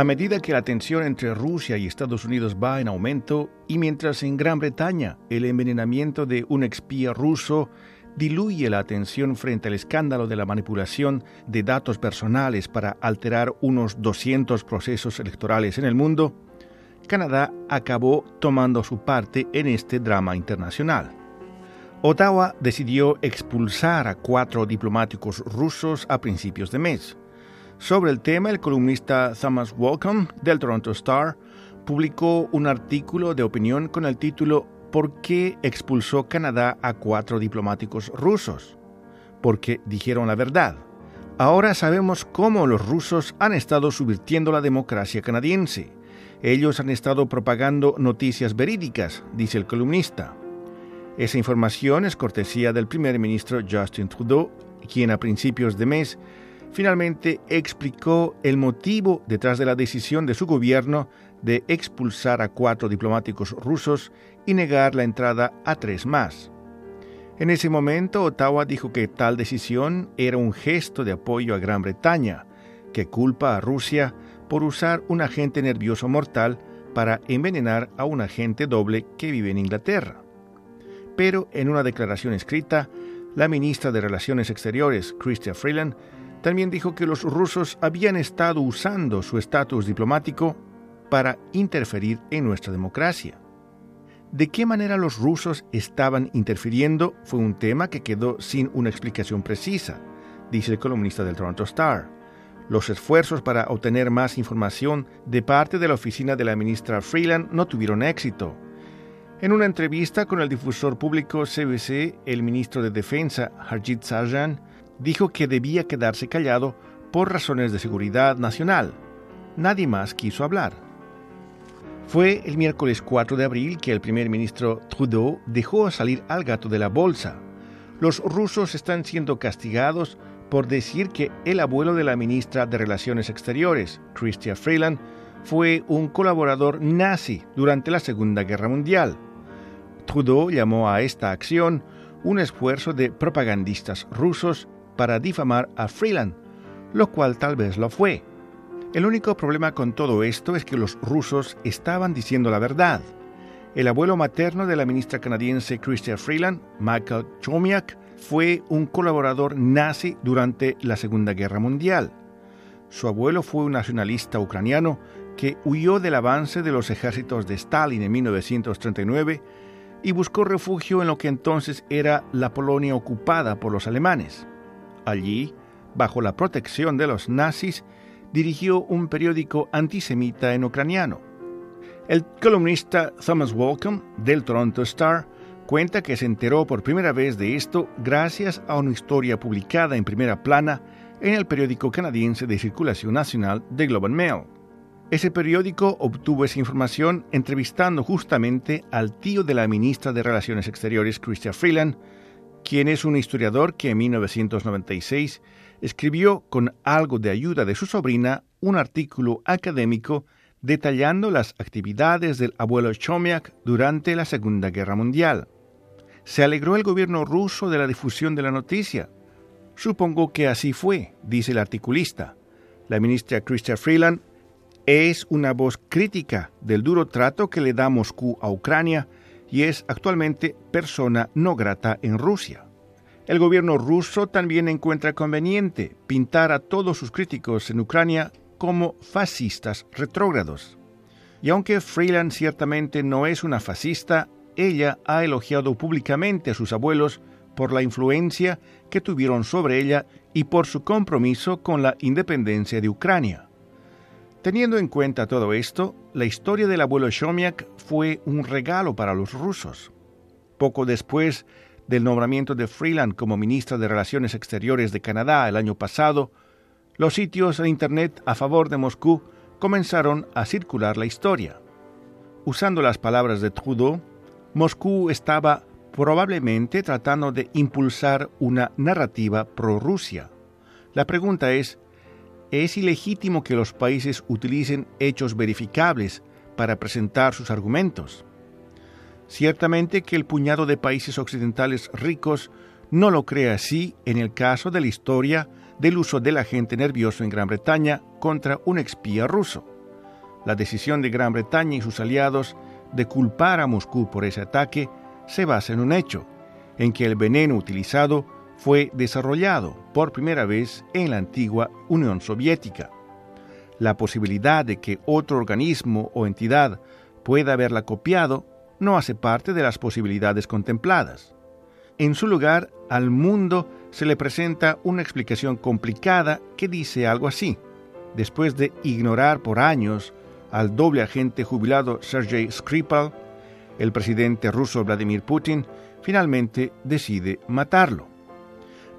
A medida que la tensión entre Rusia y Estados Unidos va en aumento, y mientras en Gran Bretaña el envenenamiento de un espía ruso diluye la atención frente al escándalo de la manipulación de datos personales para alterar unos 200 procesos electorales en el mundo, Canadá acabó tomando su parte en este drama internacional. Ottawa decidió expulsar a cuatro diplomáticos rusos a principios de mes. Sobre el tema, el columnista Thomas Walcom del Toronto Star publicó un artículo de opinión con el título ¿Por qué expulsó Canadá a cuatro diplomáticos rusos? Porque dijeron la verdad. Ahora sabemos cómo los rusos han estado subvirtiendo la democracia canadiense. Ellos han estado propagando noticias verídicas, dice el columnista. Esa información es cortesía del primer ministro Justin Trudeau, quien a principios de mes finalmente explicó el motivo detrás de la decisión de su gobierno de expulsar a cuatro diplomáticos rusos y negar la entrada a tres más. En ese momento, Ottawa dijo que tal decisión era un gesto de apoyo a Gran Bretaña, que culpa a Rusia por usar un agente nervioso mortal para envenenar a un agente doble que vive en Inglaterra. Pero en una declaración escrita, la ministra de Relaciones Exteriores, Chrystia Freeland, también dijo que los rusos habían estado usando su estatus diplomático para interferir en nuestra democracia. ¿De qué manera los rusos estaban interfiriendo? Fue un tema que quedó sin una explicación precisa, dice el columnista del Toronto Star. Los esfuerzos para obtener más información de parte de la oficina de la ministra Freeland no tuvieron éxito. En una entrevista con el difusor público CBC, el ministro de Defensa, Harjit Sajjan, dijo que debía quedarse callado por razones de seguridad nacional. Nadie más quiso hablar. Fue el miércoles 4 de abril que el primer ministro Trudeau dejó salir al gato de la bolsa. Los rusos están siendo castigados por decir que el abuelo de la ministra de Relaciones Exteriores, Chrystia Freeland, fue un colaborador nazi durante la Segunda Guerra Mundial. Trudeau llamó a esta acción un esfuerzo de propagandistas rusos para difamar a Freeland, lo cual tal vez lo fue. El único problema con todo esto es que los rusos estaban diciendo la verdad. El abuelo materno de la ministra canadiense Chrystia Freeland, Michael Chomiak, fue un colaborador nazi durante la Segunda Guerra Mundial. Su abuelo fue un nacionalista ucraniano que huyó del avance de los ejércitos de Stalin en 1939 y buscó refugio en lo que entonces era la Polonia ocupada por los alemanes. Allí, bajo la protección de los nazis, dirigió un periódico antisemita en ucraniano. El columnista Thomas Walcom del Toronto Star cuenta que se enteró por primera vez de esto gracias a una historia publicada en primera plana en el periódico canadiense de circulación nacional The Globe and Mail. Ese periódico obtuvo esa información entrevistando justamente al tío de la ministra de Relaciones Exteriores, Chrystia Freeland, quien es un historiador que en 1996 escribió con algo de ayuda de su sobrina un artículo académico detallando las actividades del abuelo Chomiak durante la Segunda Guerra Mundial. Se alegró el gobierno ruso de la difusión de la noticia. Supongo que así fue, dice el articulista. La ministra Chrystia Freeland es una voz crítica del duro trato que le da Moscú a Ucrania y es actualmente persona no grata en Rusia. El gobierno ruso también encuentra conveniente pintar a todos sus críticos en Ucrania como fascistas retrógrados. Y aunque Freeland ciertamente no es una fascista, ella ha elogiado públicamente a sus abuelos por la influencia que tuvieron sobre ella y por su compromiso con la independencia de Ucrania. Teniendo en cuenta todo esto, la historia del abuelo Shomiak fue un regalo para los rusos. Poco después del nombramiento de Freeland como ministra de Relaciones Exteriores de Canadá el año pasado, los sitios de Internet a favor de Moscú comenzaron a circular la historia. Usando las palabras de Trudeau, Moscú estaba probablemente tratando de impulsar una narrativa pro-Rusia. La pregunta es, es ilegítimo que los países utilicen hechos verificables para presentar sus argumentos. Ciertamente que el puñado de países occidentales ricos no lo cree así en el caso de la historia del uso del agente nervioso en Gran Bretaña contra un espía ruso. la decisión de Gran Bretaña y sus aliados de culpar a Moscú por ese ataque se basa en un hecho, en que el veneno utilizado fue desarrollado por primera vez en la antigua Unión Soviética. La posibilidad de que otro organismo o entidad pueda haberla copiado no hace parte de las posibilidades contempladas. En su lugar, al mundo se le presenta una explicación complicada que dice algo así. Después de ignorar por años al doble agente jubilado Sergei Skripal, el presidente ruso Vladimir Putin finalmente decide matarlo.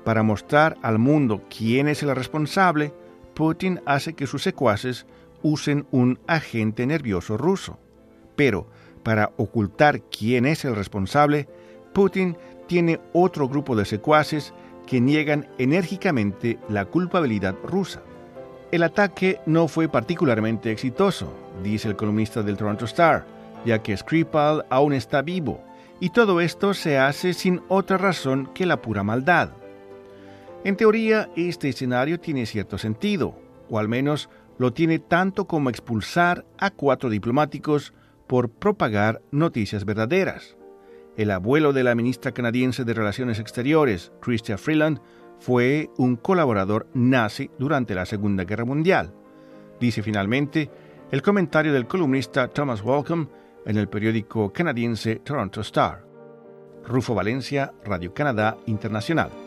Para mostrar al mundo quién es el responsable, Putin hace que sus secuaces usen un agente nervioso ruso. Pero, para ocultar quién es el responsable, Putin tiene otro grupo de secuaces que niegan enérgicamente la culpabilidad rusa. El ataque no fue particularmente exitoso, dice el columnista del Toronto Star, ya que Skripal aún está vivo, y todo esto se hace sin otra razón que la pura maldad. En teoría, este escenario tiene cierto sentido, o al menos lo tiene tanto como expulsar a cuatro diplomáticos por propagar noticias verdaderas. El abuelo de la ministra canadiense de Relaciones Exteriores, Chrystia Freeland, fue un colaborador nazi durante la Segunda Guerra Mundial. Dice finalmente el comentario del columnista Thomas Walcom en el periódico canadiense Toronto Star. Rufo Valencia, Radio Canadá Internacional.